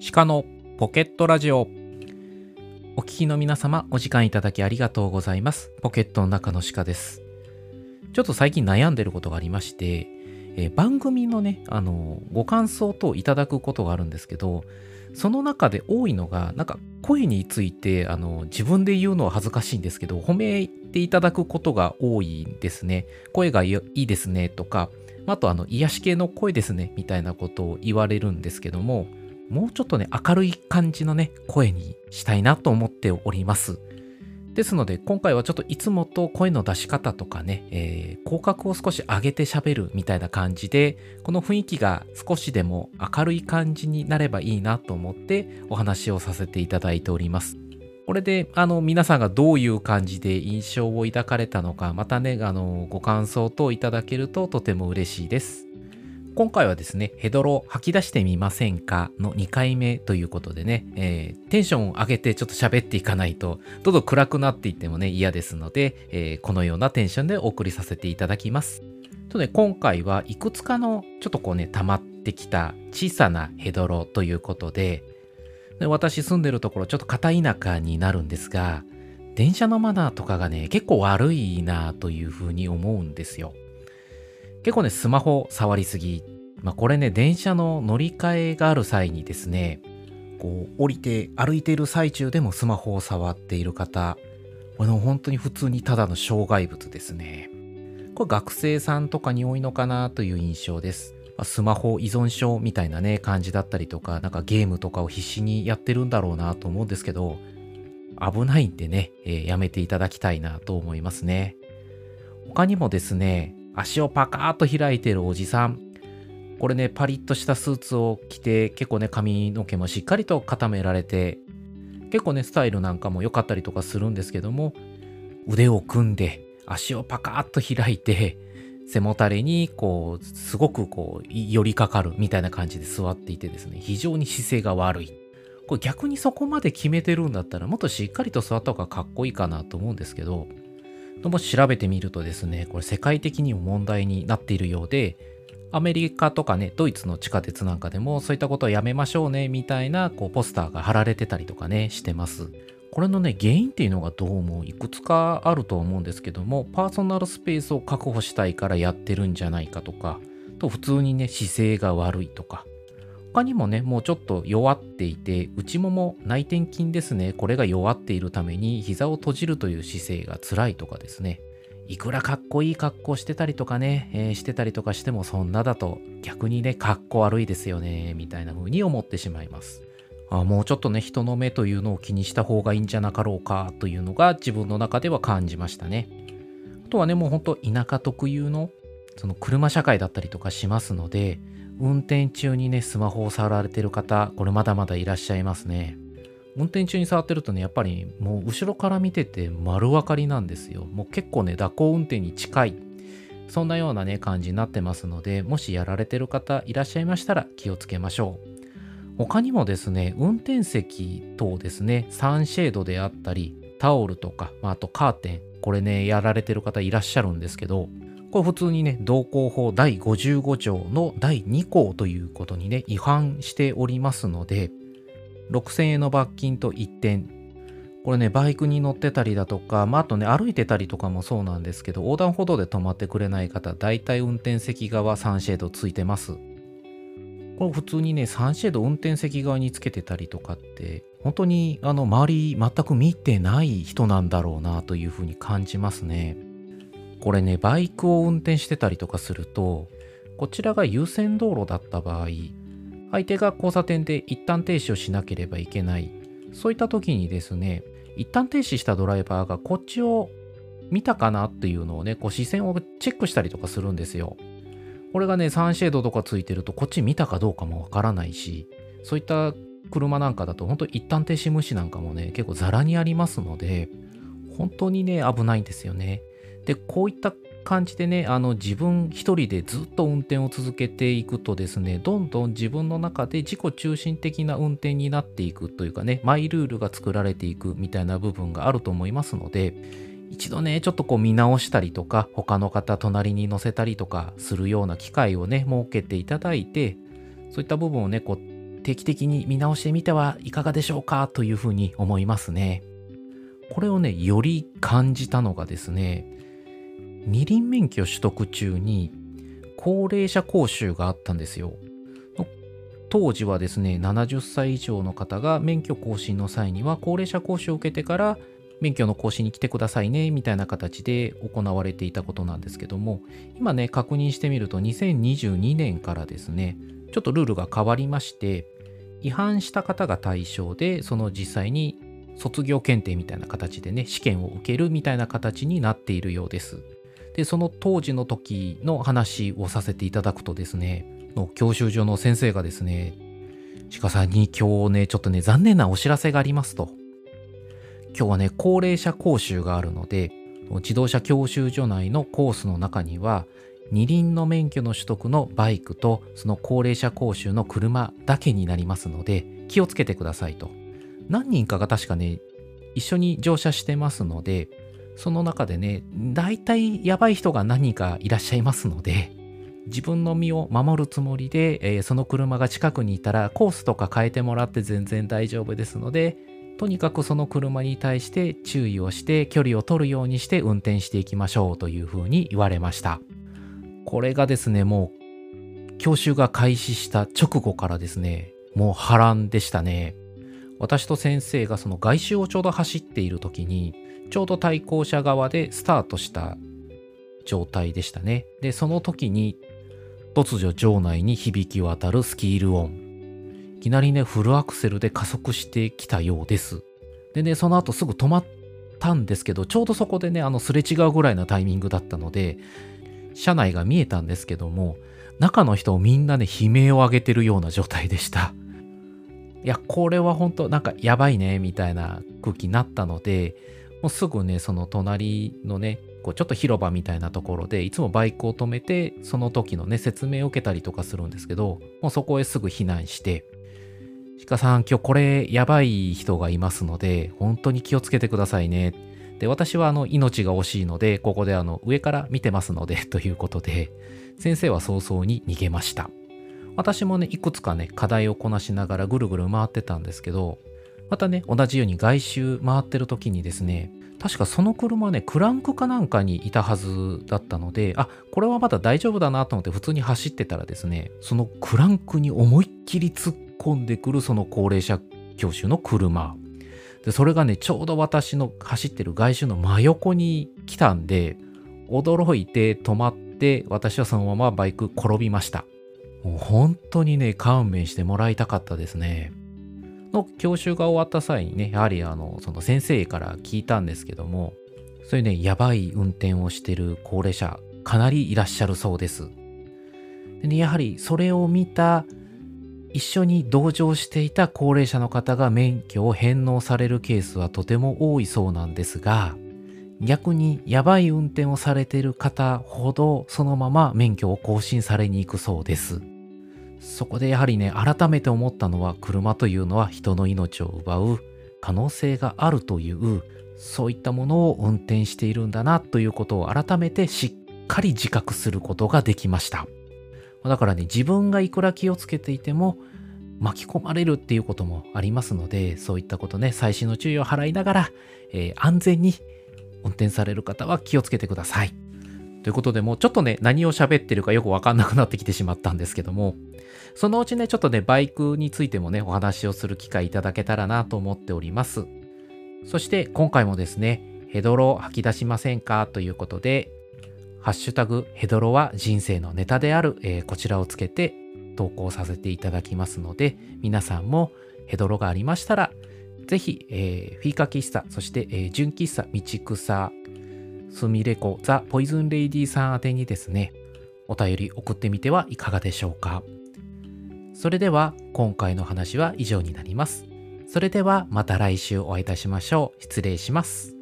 鹿のポケットラジオ。お聞きの皆様お時間いただきありがとうございます。ポケットの中の鹿です。ちょっと最近悩んでることがありましてえ番組のねあのご感想等いただくことがあるんですけどその中で多いのがなんか声についてあの自分で言うのは恥ずかしいんですけど褒めていただくことが多いんですね。声がいいですねとかあとあの癒し系の声ですねみたいなことを言われるんですけどももうちょっとね明るい感じのね声にしたいなと思っております。ですので今回はちょっといつもと声の出し方とかね、えー、口角を少し上げて喋るみたいな感じでこの雰囲気が少しでも明るい感じになればいいなと思ってお話をさせていただいております。これであの皆さんがどういう感じで印象を抱かれたのかまたねあのご感想等いただけるととても嬉しいです。今回はですね、ヘドロ吐き出してみませんかの2回目ということでね、えー、テンションを上げてちょっと喋っていかないと、どんどん暗くなっていってもね、嫌ですので、えー、このようなテンションでお送りさせていただきます。とね、今回はいくつかのちょっとこうね、溜まってきた小さなヘドロということで、で私住んでるところちょっと片田舎になるんですが、電車のマナーとかがね、結構悪いなというふうに思うんですよ。結構ね、スマホ触りすぎ。まあ、これね、電車の乗り換えがある際にですね、こう、降りて歩いている最中でもスマホを触っている方、これ本当に普通にただの障害物ですね。これ学生さんとかに多いのかなという印象です。スマホ依存症みたいなね、感じだったりとか、なんかゲームとかを必死にやってるんだろうなと思うんですけど、危ないんでね、えー、やめていただきたいなと思いますね。他にもですね、足をパカーッと開いてるおじさん。これね、パリッとしたスーツを着て、結構ね、髪の毛もしっかりと固められて、結構ね、スタイルなんかも良かったりとかするんですけども、腕を組んで、足をパカッと開いて、背もたれに、こう、すごくこう、寄りかかるみたいな感じで座っていてですね、非常に姿勢が悪い。これ逆にそこまで決めてるんだったら、もっとしっかりと座った方がかっこいいかなと思うんですけど、も調べてみるとですね、これ世界的にも問題になっているようで、アメリカとかね、ドイツの地下鉄なんかでもそういったことをやめましょうね、みたいなこうポスターが貼られてたりとかね、してます。これのね、原因っていうのがどうもいくつかあると思うんですけども、パーソナルスペースを確保したいからやってるんじゃないかとか、と普通にね、姿勢が悪いとか、他にもね、もうちょっと弱っていて、内もも内転筋ですね、これが弱っているために膝を閉じるという姿勢が辛いとかですね、いくらかっこいい格好してたりとかね、えー、してたりとかしてもそんなだと逆にね、かっこ悪いですよね、みたいな風に思ってしまいます。あもうちょっとね、人の目というのを気にした方がいいんじゃなかろうかというのが自分の中では感じましたね。あとはね、もうほんと田舎特有のその車社会だったりとかしますので、運転中にね、スマホを触られてる方、これまだまだいらっしゃいますね。運転中に触ってるとね、やっぱりもう後ろから見てて丸分かりなんですよ。もう結構ね、蛇行運転に近い。そんなようなね、感じになってますので、もしやられてる方いらっしゃいましたら気をつけましょう。他にもですね、運転席等ですね、サンシェードであったり、タオルとか、まあ、あとカーテン、これね、やられてる方いらっしゃるんですけど、これ普通にね、道交法第55条の第2項ということにね、違反しておりますので、6000円の罰金と1点。これね、バイクに乗ってたりだとか、まあ、あとね、歩いてたりとかもそうなんですけど、横断歩道で止まってくれない方、大体運転席側サンシェードついてます。これ普通にね、サンシェード運転席側につけてたりとかって、本当にあの周り全く見てない人なんだろうなというふうに感じますね。これね、バイクを運転してたりとかすると、こちらが優先道路だった場合、相手が交差点で一旦停止をしなければいけない。そういった時にですね、一旦停止したドライバーがこっちを見たかなっていうのをね、こう視線をチェックしたりとかするんですよ。これがね、サンシェードとかついてるとこっち見たかどうかもわからないし、そういった車なんかだと本当一旦停止無視なんかもね、結構ザラにありますので、本当にね、危ないんですよね。で、こういった感じでね、あの自分一人でずっと運転を続けていくとですね、どんどん自分の中で自己中心的な運転になっていくというかね、マイルールが作られていくみたいな部分があると思いますので、一度ね、ちょっとこう見直したりとか、他の方隣に乗せたりとかするような機会をね、設けていただいて、そういった部分をね、こう定期的に見直してみてはいかがでしょうかというふうに思いますね。これをね、より感じたのがですね、二輪免許取得中に高齢者講習があったんですよ。当時はですね、70歳以上の方が免許更新の際には高齢者講習を受けてから免許の更新に来てくださいねみたいな形で行われていたことなんですけども今ね確認してみると2022年からですねちょっとルールが変わりまして違反した方が対象でその実際に卒業検定みたいな形でね試験を受けるみたいな形になっているようですでその当時の時の話をさせていただくとですねの教習所の先生がですね鹿さんに今日ねちょっとね残念なお知らせがありますと。今日はね高齢者講習があるので自動車教習所内のコースの中には二輪の免許の取得のバイクとその高齢者講習の車だけになりますので気をつけてくださいと。何人かが確かね一緒に乗車してますのでその中でね大体やばい人が何人かいらっしゃいますので自分の身を守るつもりで、えー、その車が近くにいたらコースとか変えてもらって全然大丈夫ですのでとにかくその車に対して注意をして距離を取るようにして運転していきましょうというふうに言われました。これがですねもう教習が開始した直後からですねもう波乱でしたね。私と先生がその外周をちょうど走っている時にちょうど対向車側でスタートした状態でしたねでその時に突如場内に響き渡るスキール音いきなりね、フルアクセルで加速してきたようです。でね、その後すぐ止まったんですけど、ちょうどそこでね、あのすれ違うぐらいのタイミングだったので、車内が見えたんですけども、中の人をみんなね、悲鳴を上げてるような状態でした。いや、これは本当なんかやばいね、みたいな空気になったので、もうすぐね、その隣のね、こうちょっと広場みたいなところでいつもバイクを止めてその時のね説明を受けたりとかするんですけどもうそこへすぐ避難して鹿さん、今日これやばい人がいますので、本当に気をつけてくださいね。で、私はあの命が惜しいので、ここであの上から見てますので、ということで、先生は早々に逃げました。私もね、いくつかね、課題をこなしながらぐるぐる回ってたんですけど、またね、同じように外周回ってる時にですね、確かその車ね、クランクかなんかにいたはずだったので、あ、これはまだ大丈夫だなと思って普通に走ってたらですね、そのクランクに思いっきり突っ込んでくるその高齢者教習の車。でそれがねちょうど私の走ってる外周の真横に来たんで驚いて止まって私はそのままバイク転びました。もう本当にね勘弁してもらいたかったですね。の教習が終わった際にねやはりあのその先生から聞いたんですけどもそういうねやばい運転をしてる高齢者かなりいらっしゃるそうです。で、ね、やはりそれを見た一緒に同乗していた高齢者の方が免許を返納されるケースはとても多いそうなんですが逆にやばい運転をされている方ほどそのまま免許を更新されに行くそうです。そこでやはりね改めて思ったのは車というのは人の命を奪う可能性があるというそういったものを運転しているんだなということを改めてしっかり自覚することができましただからね、自分がいくら気をつけていても、巻き込まれるっていうこともありますので、そういったことね、細心の注意を払いながら、えー、安全に運転される方は気をつけてください。ということで、もうちょっとね、何を喋ってるかよくわかんなくなってきてしまったんですけども、そのうちね、ちょっとね、バイクについてもね、お話をする機会いただけたらなと思っております。そして、今回もですね、ヘドロ吐き出しませんかということで、ハッシュタグヘドロは人生のネタである、えー、こちらをつけて投稿させていただきますので、皆さんもヘドロがありましたら、ぜひ、えー、フィーカ喫茶、そして、えー、純喫茶道草、すみれこザ・ポイズンレイディさん宛てにですね、お便り送ってみてはいかがでしょうか。それでは今回の話は以上になります。それではまた来週お会いいたしましょう。失礼します。